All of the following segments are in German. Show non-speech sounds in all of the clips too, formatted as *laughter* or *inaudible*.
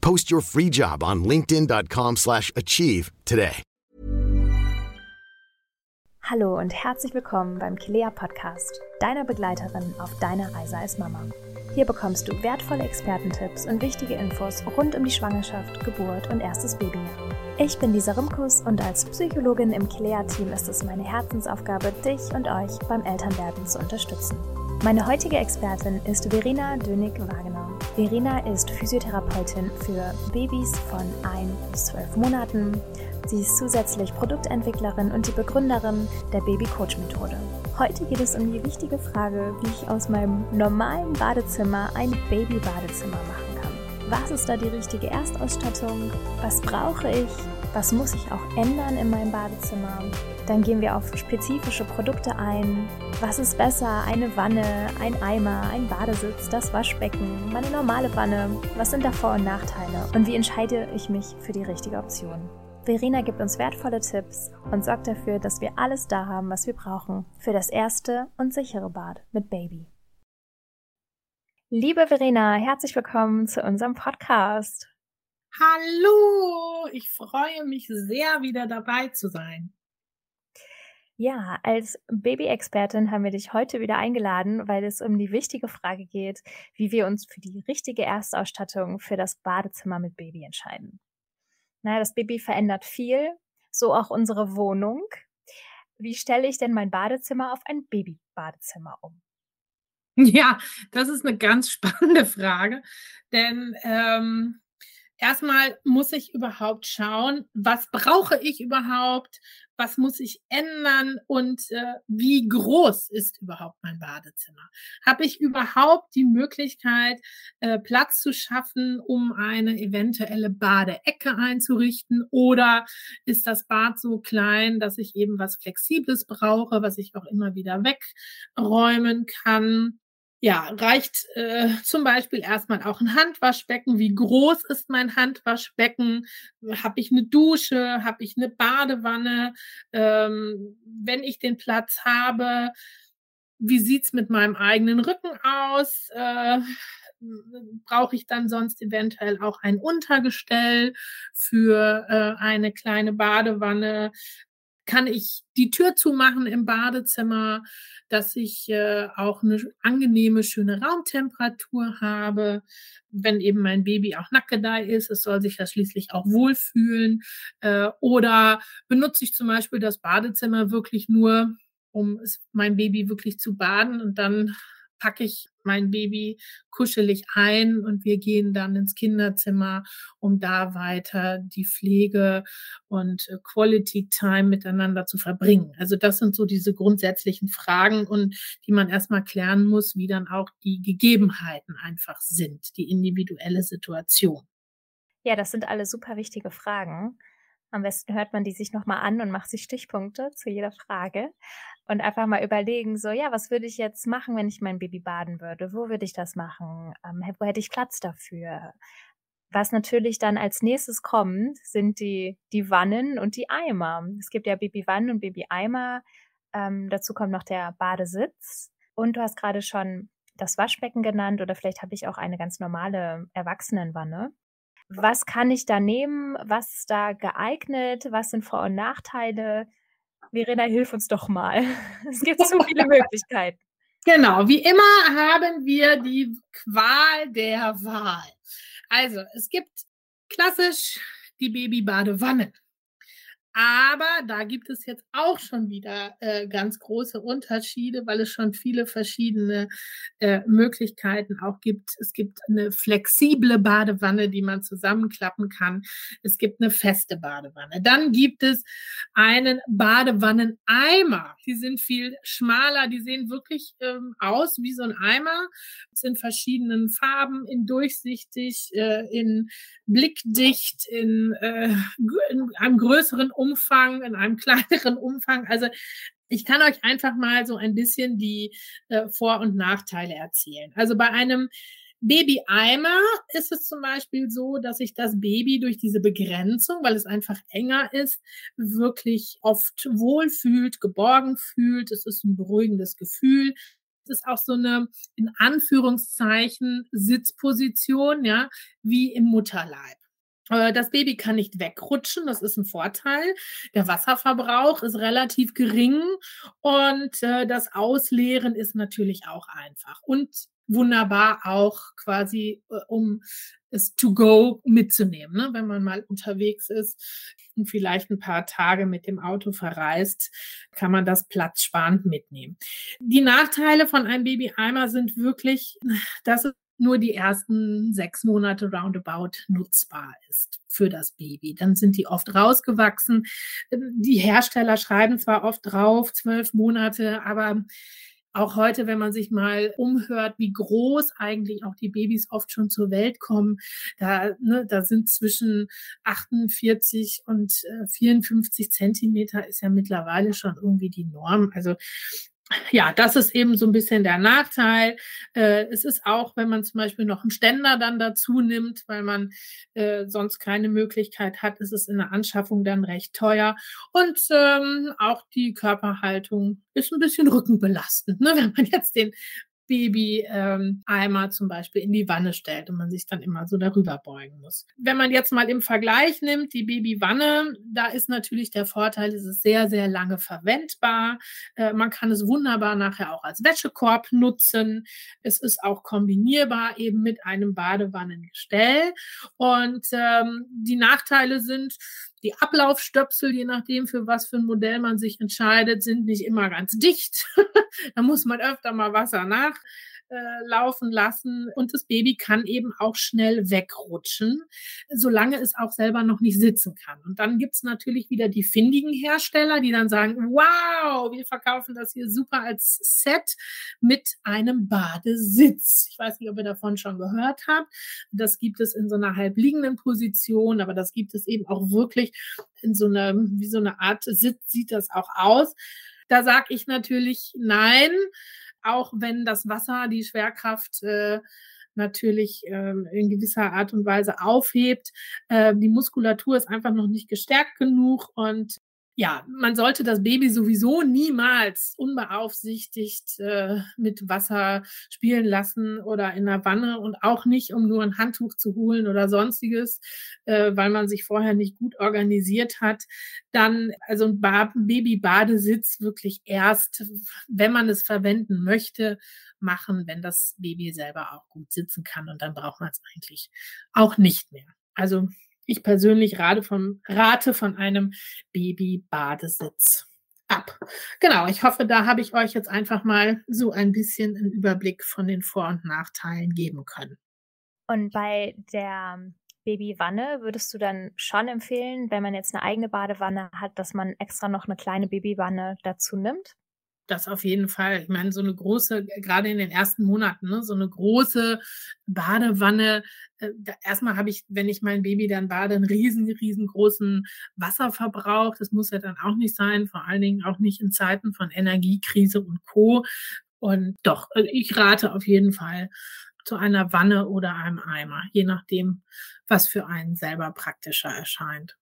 Post your free job on linkedin.com/achieve slash achieve today. Hallo und herzlich willkommen beim Kilea Podcast, deiner Begleiterin auf deiner Reise als Mama. Hier bekommst du wertvolle Expertentipps und wichtige Infos rund um die Schwangerschaft, Geburt und erstes Babyjahr. Ich bin Lisa Rimkus und als Psychologin im Kilea-Team ist es meine Herzensaufgabe, dich und euch beim Elternwerden zu unterstützen. Meine heutige Expertin ist Verena Dönig-Wagener. Verena ist Physiotherapeutin für Babys von 1 bis 12 Monaten. Sie ist zusätzlich Produktentwicklerin und die Begründerin der Baby-Coach-Methode. Heute geht es um die wichtige Frage, wie ich aus meinem normalen Badezimmer ein Baby-Badezimmer machen kann. Was ist da die richtige Erstausstattung? Was brauche ich? Was muss ich auch ändern in meinem Badezimmer? Dann gehen wir auf spezifische Produkte ein. Was ist besser? Eine Wanne, ein Eimer, ein Badesitz, das Waschbecken, meine normale Wanne? Was sind da Vor- und Nachteile? Und wie entscheide ich mich für die richtige Option? Verena gibt uns wertvolle Tipps und sorgt dafür, dass wir alles da haben, was wir brauchen für das erste und sichere Bad mit Baby. Liebe Verena, herzlich willkommen zu unserem Podcast. Hallo, ich freue mich sehr, wieder dabei zu sein. Ja, als Baby-Expertin haben wir dich heute wieder eingeladen, weil es um die wichtige Frage geht, wie wir uns für die richtige Erstausstattung für das Badezimmer mit Baby entscheiden. Na, das Baby verändert viel, so auch unsere Wohnung. Wie stelle ich denn mein Badezimmer auf ein Baby-Badezimmer um? *laughs* Ja, das ist eine ganz *laughs* spannende Frage, denn ähm, erstmal muss ich überhaupt schauen, was brauche ich überhaupt, was muss ich ändern und äh, wie groß ist überhaupt mein Badezimmer? Habe ich überhaupt die Möglichkeit, äh, Platz zu schaffen, um eine eventuelle Badeecke einzurichten? Oder ist das Bad so klein, dass ich eben was Flexibles brauche, was ich auch immer wieder wegräumen kann? Ja, reicht äh, zum Beispiel erstmal auch ein Handwaschbecken. Wie groß ist mein Handwaschbecken? Habe ich eine Dusche? Habe ich eine Badewanne? Ähm, wenn ich den Platz habe, wie sieht's mit meinem eigenen Rücken aus? Äh, brauche ich dann sonst eventuell auch ein Untergestell für äh, eine kleine Badewanne? Kann ich die Tür zumachen im Badezimmer, dass ich äh, auch eine angenehme, schöne Raumtemperatur habe, wenn eben mein Baby auch nackedei ist. Es soll sich ja schließlich auch wohlfühlen. Äh, oder benutze ich zum Beispiel das Badezimmer wirklich nur, um mein Baby wirklich zu baden und dann packe ich mein Baby kuschelig ein und wir gehen dann ins Kinderzimmer, um da weiter die Pflege und äh, Quality Time miteinander zu verbringen. Also das sind so diese grundsätzlichen Fragen und die man erstmal klären muss, wie dann auch die Gegebenheiten einfach sind, die individuelle Situation. Ja, das sind alle super wichtige Fragen. Am besten hört man die sich nochmal an und macht sich Stichpunkte zu jeder Frage und einfach mal überlegen, so, ja, was würde ich jetzt machen, wenn ich mein Baby baden würde? Wo würde ich das machen? Ähm, wo hätte ich Platz dafür? Was natürlich dann als nächstes kommt, sind die, die Wannen und die Eimer. Es gibt ja Babywannen und Babyeimer. Ähm, dazu kommt noch der Badesitz. Und du hast gerade schon das Waschbecken genannt oder vielleicht habe ich auch eine ganz normale Erwachsenenwanne was kann ich da nehmen? Was ist da geeignet? Was sind Vor- und Nachteile? Verena, hilf uns doch mal. *laughs* Es gibt so viele Möglichkeiten. Genau, wie immer haben wir die Qual der Wahl. Also, es gibt klassisch die Babybadewanne. Aber da gibt es jetzt auch schon wieder äh, ganz große Unterschiede, weil es schon viele verschiedene äh, Möglichkeiten auch gibt. Es gibt eine flexible Badewanne, die man zusammenklappen kann. Es gibt eine feste Badewanne. Dann gibt es einen Badewanneneimer. Die sind viel schmaler, die sehen wirklich ähm, aus wie so ein Eimer. Es sind verschiedenen Farben, in durchsichtig, äh, in blickdicht, in, äh, in einem größeren Umfang Umfang, in einem *laughs* kleineren Umfang. Also ich kann euch einfach mal so ein bisschen die äh, Vor- und Nachteile erzählen. Also bei einem Baby-Eimer ist es zum Beispiel so, dass sich das Baby durch diese Begrenzung, weil es einfach enger ist, wirklich oft wohlfühlt, geborgen fühlt. Es ist ein beruhigendes Gefühl. Es ist auch so eine, in Anführungszeichen, Sitzposition, ja, wie im Mutterleib. Äh, das Baby kann nicht wegrutschen, das ist ein Vorteil. Der Wasserverbrauch ist relativ gering und äh, das Ausleeren ist natürlich auch einfach und wunderbar auch quasi, äh, um es to go mitzunehmen, ne? wenn man mal unterwegs ist und vielleicht ein paar Tage mit dem Auto verreist, kann man das platzsparend mitnehmen. Die Nachteile von einem Babyeimer sind wirklich, dass nur die ersten sechs Monate roundabout nutzbar ist für das Baby. Dann sind die oft rausgewachsen. Die Hersteller schreiben zwar oft drauf, zwölf Monate, aber auch heute, wenn man sich mal umhört, wie groß eigentlich auch die Babys oft schon zur Welt kommen, da, ne, da sind zwischen 48 und 54 äh, Zentimeter ist ja mittlerweile schon irgendwie die Norm. Also ja, das ist eben so ein bisschen der Nachteil. Äh, es ist auch, wenn man zum Beispiel noch einen Ständer dann dazu nimmt, weil man äh, sonst keine Möglichkeit hat, ist es in der Anschaffung dann recht teuer. Und ähm, auch die Körperhaltung ist ein bisschen rückenbelastend, ne? wenn man jetzt den Baby-Eimer ähm, zum Beispiel in die Wanne stellt und man sich dann immer so darüber beugen muss. Wenn man jetzt mal im Vergleich nimmt, die Babywanne, da ist natürlich der Vorteil, es ist sehr, sehr lange verwendbar. Äh, man kann es wunderbar nachher auch als Wäschekorb nutzen. Es ist auch kombinierbar eben mit einem Badewannengestell. Und ähm, die Nachteile sind, die Ablaufstöpsel, je nachdem, für was für ein Modell man sich entscheidet, sind nicht immer ganz dicht. *laughs* da muss man öfter mal Wasser nach äh, laufen lassen und das Baby kann eben auch schnell wegrutschen, solange es auch selber noch nicht sitzen kann. Und dann gibt's natürlich wieder die findigen Hersteller, die dann sagen, wow, wir verkaufen das hier super als Set mit einem Badesitz. Ich weiß nicht, ob ihr davon schon gehört habt. Das gibt es in so einer halbliegenden Position, aber das gibt es eben auch wirklich in so einer, wie so eine Art Sitz sieht das auch aus. Da sage ich natürlich nein auch wenn das Wasser die Schwerkraft äh, natürlich ähm, in gewisser Art und Weise aufhebt. Äh, die Muskulatur ist einfach noch nicht gestärkt genug und ja, man sollte das Baby sowieso niemals unbeaufsichtigt äh, mit Wasser spielen lassen oder in der Wanne und auch nicht, um nur ein Handtuch zu holen oder sonstiges, äh, weil man sich vorher nicht gut organisiert hat. Dann, also ein Baby-Badesitz wirklich erst, wenn man es verwenden möchte, machen, wenn das Baby selber auch gut sitzen kann und dann braucht man es eigentlich auch nicht mehr. Also ich persönlich rate von, rate von einem Baby-Badesitz ab. Genau, ich hoffe, da habe ich euch jetzt einfach mal so ein bisschen einen Überblick von den Vor- und Nachteilen geben können. Und bei der Babywanne würdest du dann schon empfehlen, wenn man jetzt eine eigene Badewanne hat, dass man extra noch eine kleine Babywanne dazu nimmt? Das auf jeden Fall. Ich meine, so eine große, gerade in den ersten Monaten, ne, so eine große Badewanne. Äh, da, erstmal habe ich, wenn ich mein Baby dann bade, einen riesen, riesengroßen Wasserverbrauch. Das muss ja dann auch nicht sein, vor allen Dingen auch nicht in Zeiten von Energiekrise und Co. Und doch, äh, ich rate auf jeden Fall zu einer Wanne oder einem Eimer, je nachdem, was für einen selber praktischer erscheint.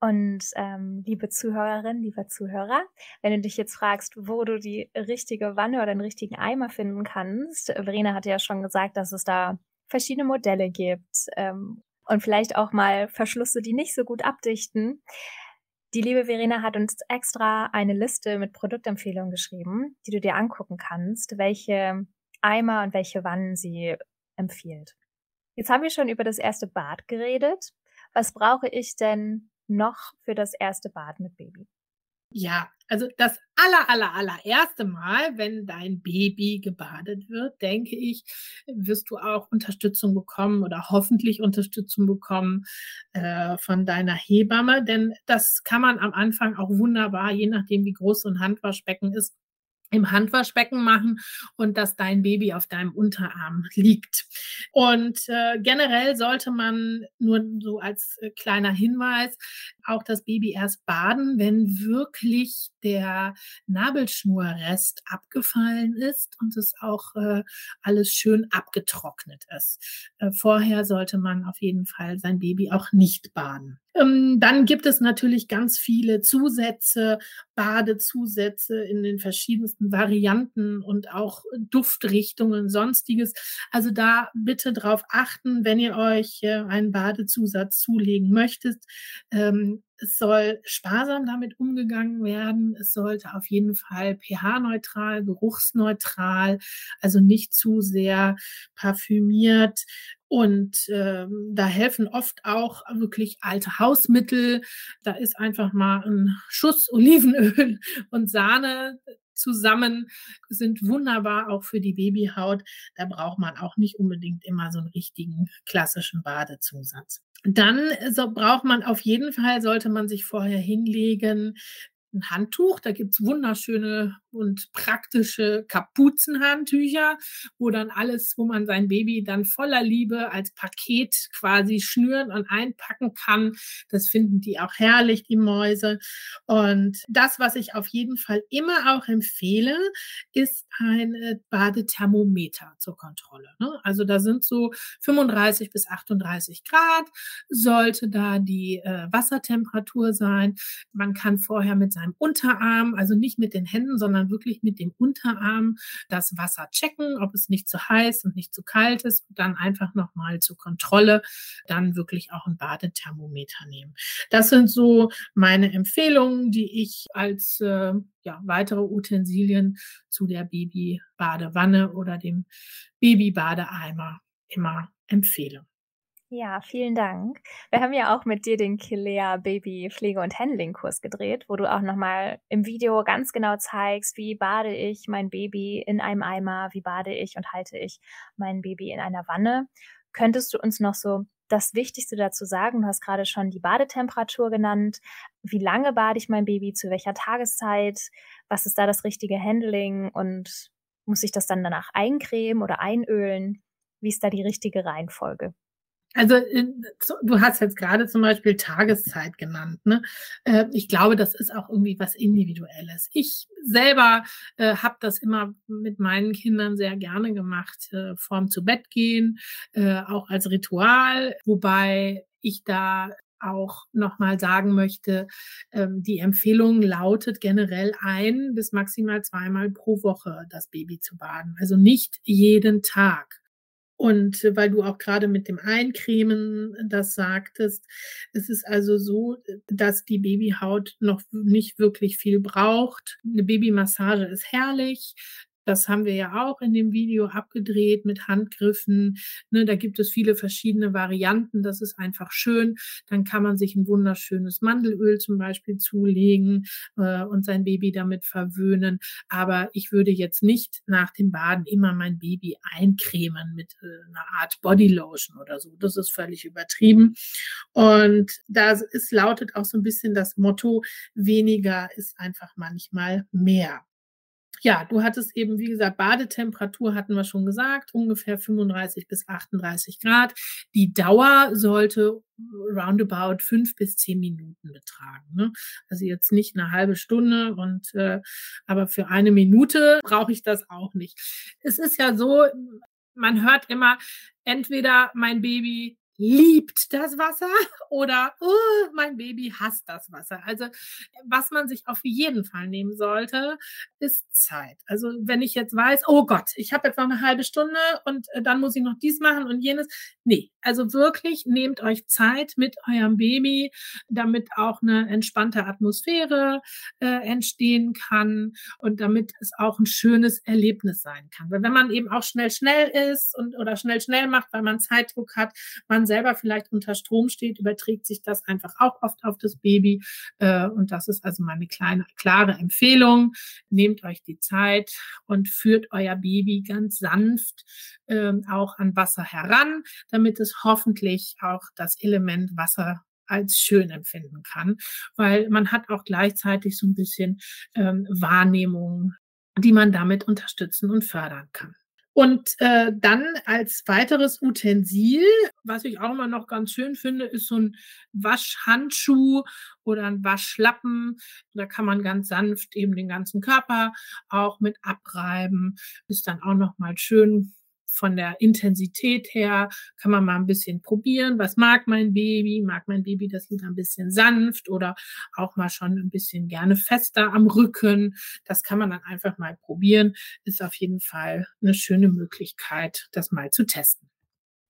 Und ähm, liebe Zuhörerin, lieber Zuhörer, wenn du dich jetzt fragst, wo du die richtige Wanne oder den richtigen Eimer finden kannst, Verena hatte ja schon gesagt, dass es da verschiedene Modelle gibt ähm, und vielleicht auch mal Verschlüsse, die nicht so gut abdichten. Die liebe Verena hat uns extra eine Liste mit Produktempfehlungen geschrieben, die du dir angucken kannst, welche Eimer und welche Wannen sie empfiehlt. Jetzt haben wir schon über das erste Bad geredet. Was brauche ich denn noch für das erste Bad mit Baby? Ja, also das aller, aller, allererste Mal, wenn dein Baby gebadet wird, denke ich, wirst du auch Unterstützung bekommen oder hoffentlich Unterstützung bekommen äh, von deiner Hebamme, denn das kann man am Anfang auch wunderbar, je nachdem wie groß so ein Handwaschbecken ist, im Handwaschbecken machen und dass dein Baby auf deinem Unterarm liegt. Und äh, generell sollte man nur so als äh, kleiner Hinweis auch das Baby erst baden, wenn wirklich der Nabelschnurrest abgefallen ist und es auch äh, alles schön abgetrocknet ist. Äh, vorher sollte man auf jeden Fall sein Baby auch nicht baden. Ähm, dann gibt es natürlich ganz viele Zusätze, Badezusätze in den verschiedensten Varianten und auch Duftrichtungen, sonstiges. Also da bitte drauf achten, wenn ihr euch äh, einen Badezusatz zulegen möchtet. Ähm, es soll sparsam damit umgegangen werden. Es sollte auf jeden Fall pH-neutral, geruchsneutral, also nicht zu sehr parfümiert. Und ähm, da helfen oft auch wirklich alte Hausmittel. Da ist einfach mal ein Schuss *laughs* Olivenöl und Sahne zusammen, sind wunderbar auch für die Babyhaut. Da braucht man auch nicht unbedingt immer so einen richtigen klassischen Badezusatz. Dann so braucht man auf jeden Fall, sollte man sich vorher hinlegen, ein Handtuch. Da gibt's wunderschöne und praktische Kapuzenhandtücher, wo dann alles, wo man sein Baby dann voller Liebe als Paket quasi schnüren und einpacken kann. Das finden die auch herrlich, die Mäuse. Und das, was ich auf jeden Fall immer auch empfehle, ist ein äh, Badethermometer zur Kontrolle. Ne? Also da sind so 35 bis 38 Grad, sollte da die äh, Wassertemperatur sein. Man kann vorher mit seinem Unterarm, also nicht mit den Händen, sondern wirklich mit dem Unterarm das Wasser checken, ob es nicht zu heiß und nicht zu kalt ist und dann einfach nochmal zur Kontrolle dann wirklich auch ein Badethermometer nehmen. Das sind so meine Empfehlungen, die ich als äh, ja, weitere Utensilien zu der Babybadewanne oder dem Babybadeeimer immer empfehle. Ja, vielen Dank. Wir haben ja auch mit dir den Kilea Baby Pflege und Handling Kurs gedreht, wo du auch nochmal im Video ganz genau zeigst, wie bade ich mein Baby in einem Eimer, wie bade ich und halte ich mein Baby in einer Wanne. Könntest du uns noch so das Wichtigste dazu sagen? Du hast gerade schon die Badetemperatur genannt. Wie lange bade ich mein Baby? Zu welcher Tageszeit? Was ist da das richtige Handling? Und muss ich das dann danach eincremen oder einölen? Wie ist da die richtige Reihenfolge? Also du hast jetzt gerade zum Beispiel Tageszeit genannt. Ne? Äh, ich glaube, das ist auch irgendwie was Individuelles. Ich selber äh, habe das immer mit meinen Kindern sehr gerne gemacht, äh, vorm zu Bett gehen, äh, auch als Ritual, wobei ich da auch nochmal sagen möchte, ähm, die Empfehlung lautet generell ein bis maximal zweimal pro Woche das Baby zu baden. Also nicht jeden Tag. Und weil du auch gerade mit dem Eincremen das sagtest, es ist also so, dass die Babyhaut noch nicht wirklich viel braucht. Eine Babymassage ist herrlich. Das haben wir ja auch in dem Video abgedreht mit Handgriffen. Ne, da gibt es viele verschiedene Varianten. Das ist einfach schön. Dann kann man sich ein wunderschönes Mandelöl zum Beispiel zulegen äh, und sein Baby damit verwöhnen. Aber ich würde jetzt nicht nach dem Baden immer mein Baby eincremen mit äh, einer Art Bodylotion oder so. Das ist völlig übertrieben. Und da ist, lautet auch so ein bisschen das Motto, weniger ist einfach manchmal mehr ja, du hattest eben, wie gesagt, Badetemperatur hatten wir schon gesagt, ungefähr 35 bis 38 Grad. Die Dauer sollte roundabout fünf bis zehn Minuten betragen. Ne? Also jetzt nicht eine halbe Stunde und äh, aber für eine Minute brauche ich das auch nicht. Es ist ja so, man hört immer, entweder mein Baby liebt das Wasser *laughs* oder oh, mein Baby hasst das Wasser. Also was man sich auf jeden Fall nehmen sollte, ist Zeit. Also wenn ich jetzt weiß, oh Gott, ich habe jetzt noch eine halbe Stunde und äh, dann muss ich noch dies machen und jenes. Nee, also wirklich nehmt euch Zeit mit eurem Baby, damit auch eine entspannte Atmosphäre äh, entstehen kann und damit es auch ein schönes Erlebnis sein kann. Weil wenn man eben auch schnell schnell ist und oder schnell schnell macht, weil man Zeitdruck hat, man selber vielleicht unter Strom steht, überträgt sich das einfach auch oft auf das Baby. Äh, und das ist also meine kleine, klare Empfehlung. Nehmt euch die Zeit und führt euer Baby ganz sanft äh, auch an Wasser heran, damit es hoffentlich auch das Element Wasser als schön empfinden kann, weil man hat auch gleichzeitig so ein bisschen ähm, Wahrnehmung, die man damit unterstützen und fördern kann. Und äh, dann als weiteres Utensil, was ich auch immer noch ganz schön finde, ist so ein Waschhandschuh oder ein Waschlappen. Da kann man ganz sanft eben den ganzen Körper auch mit abreiben. Ist dann auch noch mal schön von der Intensität her kann man mal ein bisschen probieren. Was mag mein Baby? Mag mein Baby das lieber ein bisschen sanft oder auch mal schon ein bisschen gerne fester am Rücken? Das kann man dann einfach mal probieren. Ist auf jeden Fall eine schöne Möglichkeit, das mal zu testen.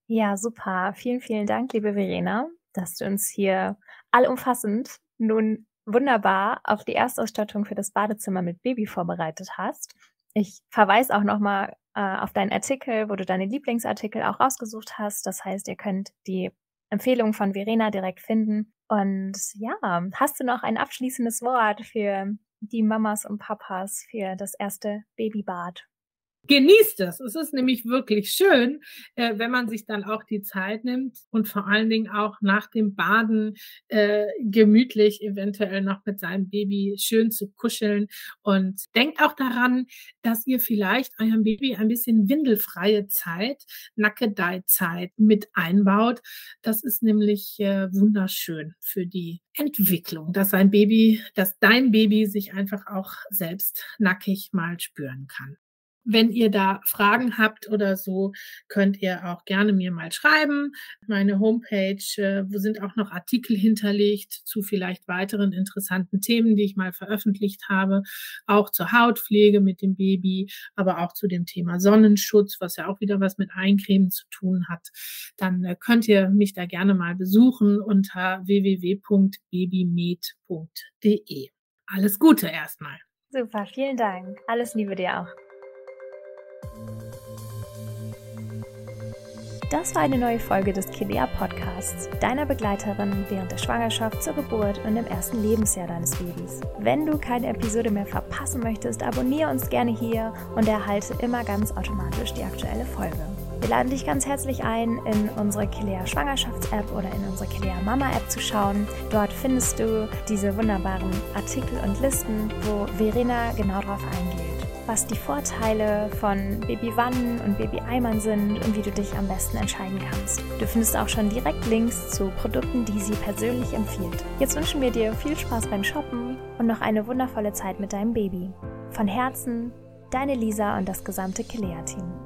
Ja, super. Vielen, vielen Dank, liebe Verena, dass du uns hier allumfassend nun wunderbar auf die Erstausstattung für das Badezimmer mit Baby vorbereitet hast. Ich verweise auch nochmal äh, auf deinen Artikel, wo du deine Lieblingsartikel auch rausgesucht hast. Das heißt, ihr könnt die Empfehlung von Verena direkt finden. Und ja, hast du noch ein abschließendes Wort für die Mamas und Papas für das erste Babybad? Genießt es. Es ist nämlich wirklich schön, äh, wenn man sich dann auch die Zeit nimmt und vor allen Dingen auch nach dem Baden äh, gemütlich eventuell noch mit seinem Baby schön zu kuscheln. Und denkt auch daran, dass ihr vielleicht eurem Baby ein bisschen windelfreie Zeit, Nackedei-Zeit mit einbaut. Das ist nämlich äh, wunderschön für die Entwicklung, dass sein Baby, dass dein Baby sich einfach auch selbst nackig mal spüren kann. Wenn ihr da Fragen habt oder so, könnt ihr auch gerne mir mal schreiben. Meine Homepage, äh, wo sind auch noch Artikel hinterlegt zu vielleicht weiteren interessanten Themen, die ich mal veröffentlicht habe, auch zur Hautpflege mit dem Baby, aber auch zu dem Thema Sonnenschutz, was ja auch wieder was mit Eincremen zu tun hat. Dann äh, könnt ihr mich da gerne mal besuchen unter www.babymed.de. Alles Gute erstmal. Super, vielen Dank. Alles Liebe dir auch. Das war eine neue Folge des Kilea Podcasts, deiner Begleiterin während der Schwangerschaft, zur Geburt und im ersten Lebensjahr deines Babys. Wenn du keine Episode mehr verpassen möchtest, abonniere uns gerne hier und erhalte immer ganz automatisch die aktuelle Folge. Wir laden dich ganz herzlich ein, in unsere Kilea Schwangerschafts-App oder in unsere Kilea Mama-App zu schauen. Dort findest du diese wunderbaren Artikel und Listen, wo Verena genau darauf eingeht was die Vorteile von Babywannen und Babyeimern sind und wie du dich am besten entscheiden kannst. Du findest auch schon direkt Links zu Produkten, die sie persönlich empfiehlt. Jetzt wünschen wir dir viel Spaß beim Shoppen und noch eine wundervolle Zeit mit deinem Baby. Von Herzen, deine Lisa und das gesamte Kilea-Team.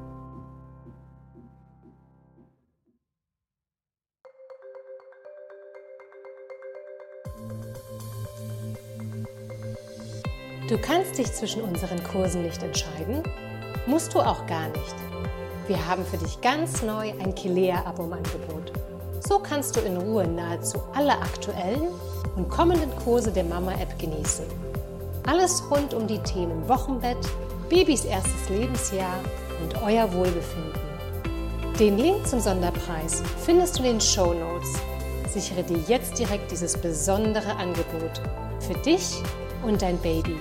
Du kannst dich zwischen unseren Kursen nicht entscheiden? Musst du auch gar nicht. Wir haben für dich ganz neu ein Kilea-Abo im Angebot. So kannst du in Ruhe nahezu alle aktuellen und kommenden Kurse der Mama-App genießen. Alles rund um die Themen Wochenbett, Babys erstes Lebensjahr und euer Wohlbefinden. Den Link zum Sonderpreis findest du in den Show Notes. Sichere dir jetzt direkt dieses besondere Angebot für dich und dein Baby.